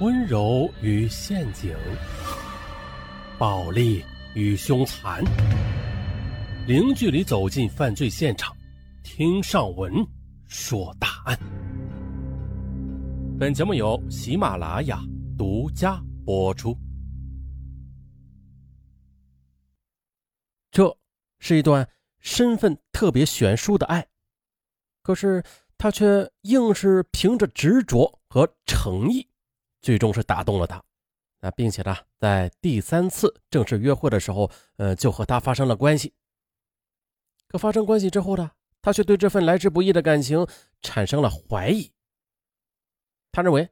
温柔与陷阱，暴力与凶残，零距离走进犯罪现场，听上文说大案。本节目由喜马拉雅独家播出。这是一段身份特别悬殊的爱，可是他却硬是凭着执着和诚意。最终是打动了他，那并且呢，在第三次正式约会的时候，呃，就和他发生了关系。可发生关系之后呢，他却对这份来之不易的感情产生了怀疑。他认为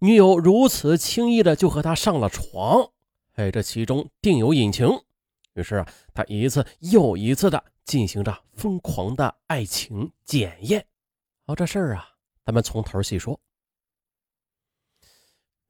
女友如此轻易的就和他上了床，哎，这其中定有隐情。于是啊，他一次又一次的进行着疯狂的爱情检验。好，这事儿啊，咱们从头细说。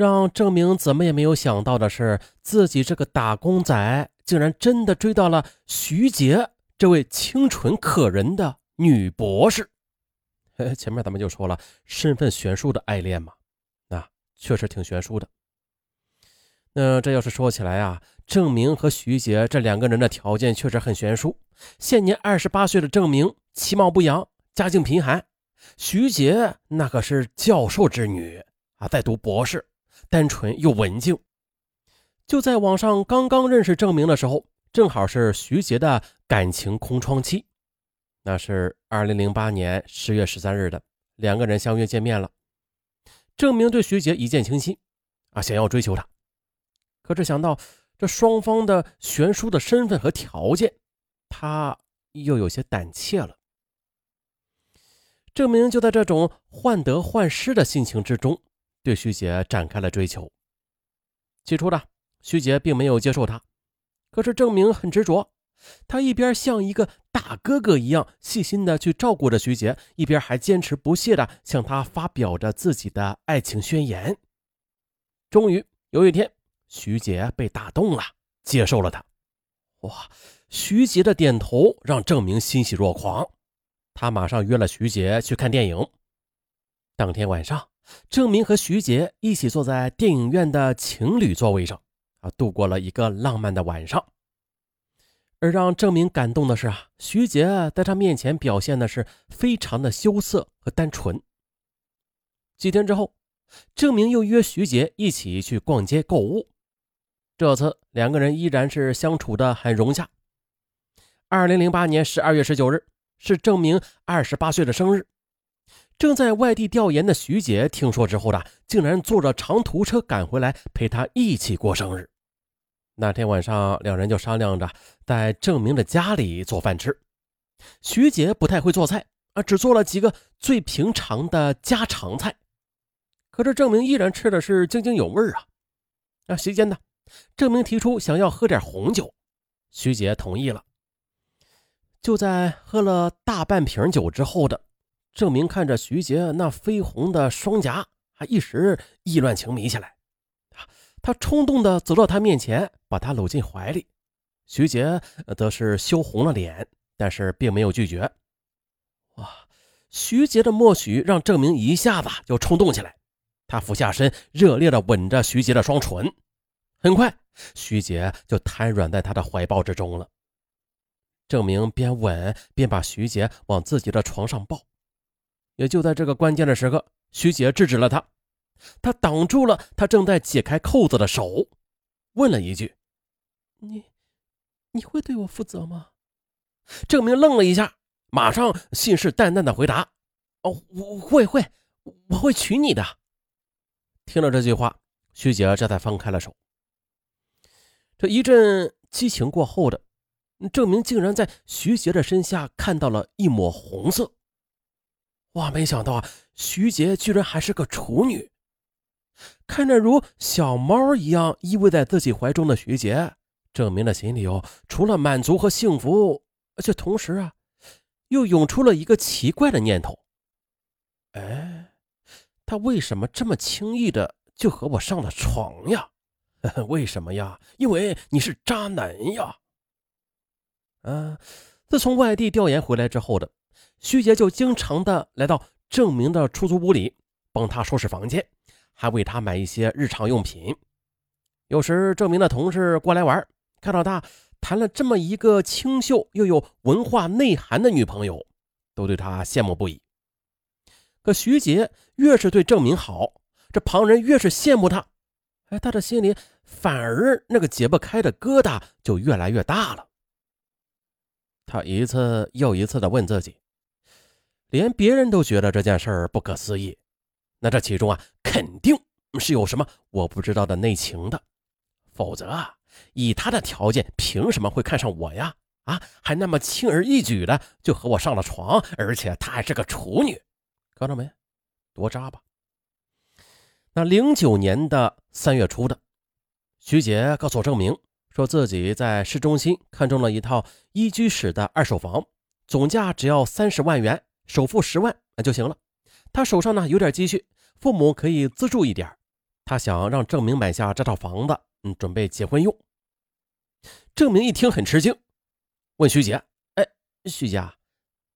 让郑明怎么也没有想到的是，自己这个打工仔竟然真的追到了徐杰这位清纯可人的女博士。前面咱们就说了，身份悬殊的爱恋嘛，那确实挺悬殊的。那这要是说起来啊，郑明和徐杰这两个人的条件确实很悬殊。现年二十八岁的郑明，其貌不扬，家境贫寒；徐杰那可是教授之女啊，在读博士。单纯又文静。就在网上刚刚认识郑明的时候，正好是徐杰的感情空窗期。那是二零零八年十月十三日的，两个人相约见面了。郑明对徐杰一见倾心，啊，想要追求她。可是想到这双方的悬殊的身份和条件，他又有些胆怯了。郑明就在这种患得患失的心情之中。对徐杰展开了追求。起初呢徐杰并没有接受他，可是郑明很执着，他一边像一个大哥哥一样细心的去照顾着徐杰，一边还坚持不懈的向他发表着自己的爱情宣言。终于有一天，徐杰被打动了，接受了他。哇！徐杰的点头让郑明欣喜若狂，他马上约了徐杰去看电影。当天晚上。郑明和徐杰一起坐在电影院的情侣座位上，啊，度过了一个浪漫的晚上。而让郑明感动的是啊，徐杰在他面前表现的是非常的羞涩和单纯。几天之后，郑明又约徐杰一起去逛街购物，这次两个人依然是相处的很融洽。二零零八年十二月十九日是郑明二十八岁的生日。正在外地调研的徐杰听说之后呢，竟然坐着长途车赶回来陪他一起过生日。那天晚上，两人就商量着在郑明的家里做饭吃。徐杰不太会做菜啊，只做了几个最平常的家常菜。可是郑明依然吃的是津津有味啊。啊，席间呢，郑明提出想要喝点红酒，徐杰同意了。就在喝了大半瓶酒之后的。郑明看着徐杰那绯红的双颊，还一时意乱情迷起来。他冲动地走到他面前，把他搂进怀里。徐杰则是羞红了脸，但是并没有拒绝。哇！徐杰的默许让郑明一下子就冲动起来。他俯下身，热烈地吻着徐杰的双唇。很快，徐杰就瘫软在他的怀抱之中了。郑明边吻边把徐杰往自己的床上抱。也就在这个关键的时刻，徐杰制止了他，他挡住了他正在解开扣子的手，问了一句：“你，你会对我负责吗？”郑明愣了一下，马上信誓旦旦的回答：“哦，我会会，我会娶你的。”听了这句话，徐杰这才放开了手。这一阵激情过后的郑明，竟然在徐杰的身下看到了一抹红色。哇！没想到啊，徐杰居然还是个处女。看着如小猫一样依偎在自己怀中的徐杰，郑明的心里哦，除了满足和幸福，却同时啊，又涌出了一个奇怪的念头：哎，他为什么这么轻易的就和我上了床呀？为什么呀？因为你是渣男呀！嗯，自从外地调研回来之后的。徐杰就经常的来到郑明的出租屋里，帮他收拾房间，还为他买一些日常用品。有时郑明的同事过来玩，看到他谈了这么一个清秀又有文化内涵的女朋友，都对他羡慕不已。可徐杰越是对郑明好，这旁人越是羡慕他，哎，他的心里反而那个解不开的疙瘩就越来越大了。他一次又一次的问自己，连别人都觉得这件事儿不可思议，那这其中啊，肯定是有什么我不知道的内情的，否则啊，以他的条件，凭什么会看上我呀？啊，还那么轻而易举的就和我上了床，而且他还是个处女，看到没？多渣吧！那零九年的三月初的，徐杰告诉我证明。说自己在市中心看中了一套一居室的二手房，总价只要三十万元，首付十万那就行了。他手上呢有点积蓄，父母可以资助一点。他想让郑明买下这套房子，嗯，准备结婚用。郑明一听很吃惊，问徐杰：“哎，徐杰，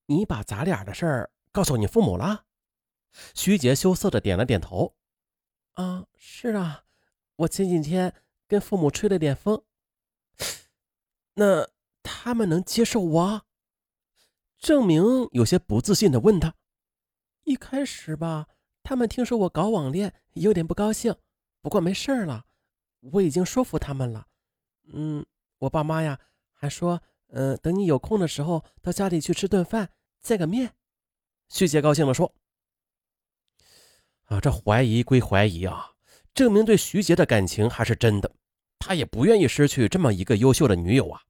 你把咱俩的事儿告诉你父母了？”徐杰羞涩的点了点头：“啊，是啊，我前几天跟父母吹了点风。”那他们能接受我？郑明有些不自信的问他：“一开始吧，他们听说我搞网恋，有点不高兴。不过没事了，我已经说服他们了。嗯，我爸妈呀，还说，嗯，等你有空的时候，到家里去吃顿饭，见个面。”徐杰高兴的说：“啊，这怀疑归怀疑啊，郑明对徐杰的感情还是真的。”他也不愿意失去这么一个优秀的女友啊，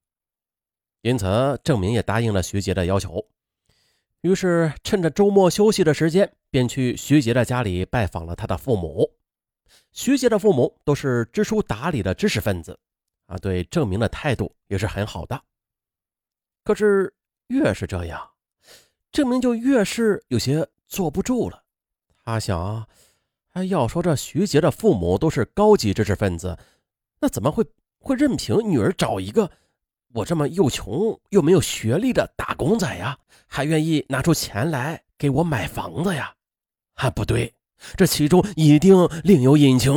因此郑明也答应了徐杰的要求。于是趁着周末休息的时间，便去徐杰的家里拜访了他的父母。徐杰的父母都是知书达理的知识分子，啊，对郑明的态度也是很好的。可是越是这样，郑明就越是有些坐不住了。他想啊，要说这徐杰的父母都是高级知识分子。那怎么会会任凭女儿找一个我这么又穷又没有学历的打工仔呀？还愿意拿出钱来给我买房子呀？啊，不对，这其中一定另有隐情。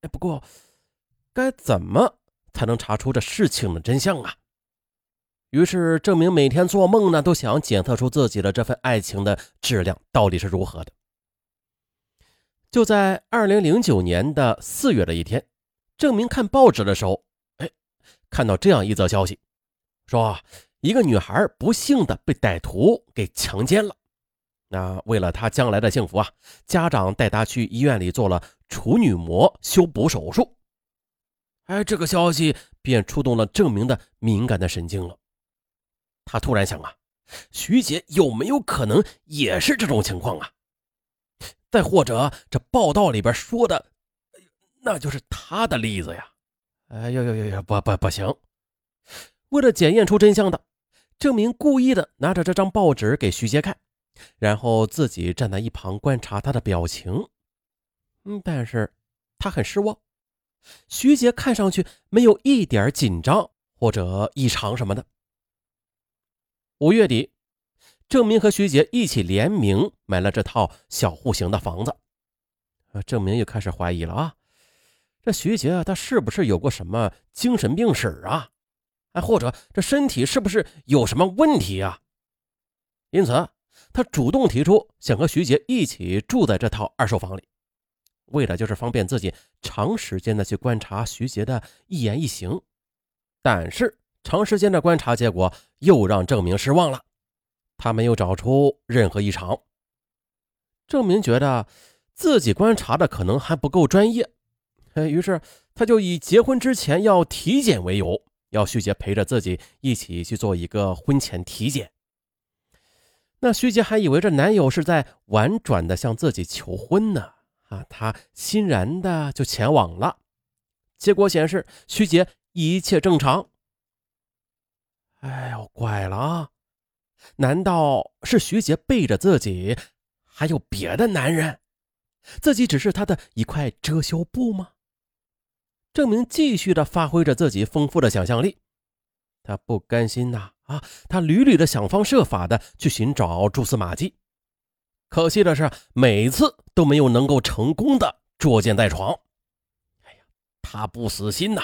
哎，不过该怎么才能查出这事情的真相啊？于是郑明每天做梦呢，都想检测出自己的这份爱情的质量到底是如何的。就在二零零九年的四月的一天。郑明看报纸的时候，看到这样一则消息，说一个女孩不幸的被歹徒给强奸了。那为了她将来的幸福啊，家长带她去医院里做了处女膜修补手术。哎，这个消息便触动了郑明的敏感的神经了。他突然想啊，徐姐有没有可能也是这种情况啊？再或者这报道里边说的。那就是他的例子呀！哎呦呦呦呦，不不不行！为了检验出真相的，郑明故意的拿着这张报纸给徐杰看，然后自己站在一旁观察他的表情。嗯，但是他很失望，徐杰看上去没有一点紧张或者异常什么的。五月底，郑明和徐杰一起联名买了这套小户型的房子。郑明又开始怀疑了啊！这徐杰啊他是不是有过什么精神病史啊？哎，或者这身体是不是有什么问题啊？因此，他主动提出想和徐杰一起住在这套二手房里，为的就是方便自己长时间的去观察徐杰的一言一行。但是，长时间的观察结果又让郑明失望了，他没有找出任何异常。郑明觉得自己观察的可能还不够专业。于是，他就以结婚之前要体检为由，要徐杰陪着自己一起去做一个婚前体检。那徐杰还以为这男友是在婉转的向自己求婚呢，啊，他欣然的就前往了。结果显示，徐杰一切正常。哎呦，怪了啊！难道是徐杰背着自己还有别的男人？自己只是他的一块遮羞布吗？郑明继续的发挥着自己丰富的想象力，他不甘心呐啊！他屡屡的想方设法的去寻找蛛丝马迹，可惜的是，每次都没有能够成功的捉奸在床。哎呀，他不死心呐，